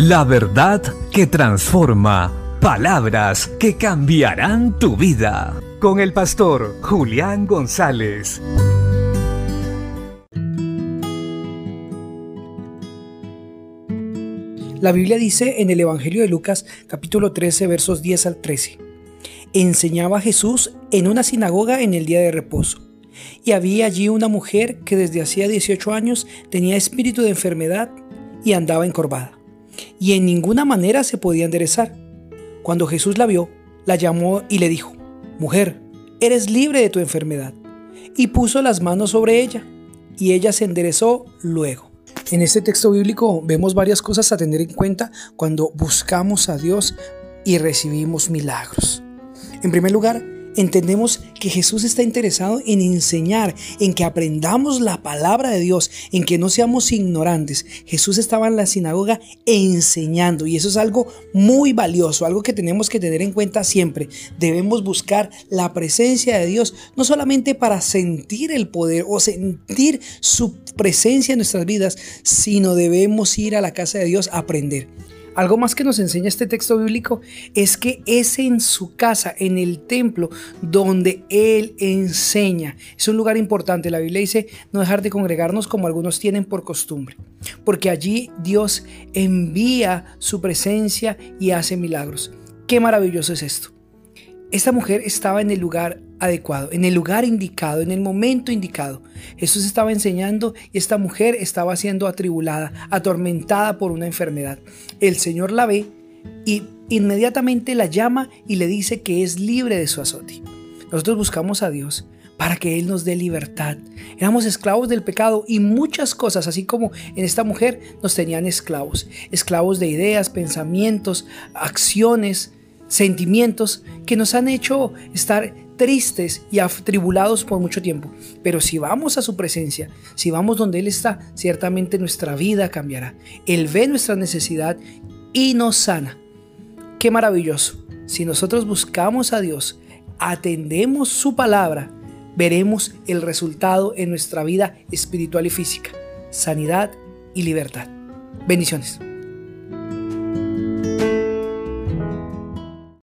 La verdad que transforma. Palabras que cambiarán tu vida. Con el pastor Julián González. La Biblia dice en el Evangelio de Lucas capítulo 13 versos 10 al 13. Enseñaba Jesús en una sinagoga en el día de reposo. Y había allí una mujer que desde hacía 18 años tenía espíritu de enfermedad y andaba encorvada y en ninguna manera se podía enderezar. Cuando Jesús la vio, la llamó y le dijo, Mujer, eres libre de tu enfermedad. Y puso las manos sobre ella, y ella se enderezó luego. En este texto bíblico vemos varias cosas a tener en cuenta cuando buscamos a Dios y recibimos milagros. En primer lugar, entendemos que Jesús está interesado en enseñar, en que aprendamos la palabra de Dios, en que no seamos ignorantes. Jesús estaba en la sinagoga enseñando y eso es algo muy valioso, algo que tenemos que tener en cuenta siempre. Debemos buscar la presencia de Dios, no solamente para sentir el poder o sentir su presencia en nuestras vidas, sino debemos ir a la casa de Dios a aprender. Algo más que nos enseña este texto bíblico es que es en su casa, en el templo, donde Él enseña. Es un lugar importante. La Biblia dice no dejar de congregarnos como algunos tienen por costumbre. Porque allí Dios envía su presencia y hace milagros. Qué maravilloso es esto. Esta mujer estaba en el lugar adecuado, en el lugar indicado, en el momento indicado. Jesús estaba enseñando y esta mujer estaba siendo atribulada, atormentada por una enfermedad. El Señor la ve y inmediatamente la llama y le dice que es libre de su azote. Nosotros buscamos a Dios para que Él nos dé libertad. Éramos esclavos del pecado y muchas cosas, así como en esta mujer, nos tenían esclavos. Esclavos de ideas, pensamientos, acciones, sentimientos que nos han hecho estar tristes y atribulados por mucho tiempo. Pero si vamos a su presencia, si vamos donde Él está, ciertamente nuestra vida cambiará. Él ve nuestra necesidad y nos sana. Qué maravilloso. Si nosotros buscamos a Dios, atendemos su palabra, veremos el resultado en nuestra vida espiritual y física, sanidad y libertad. Bendiciones.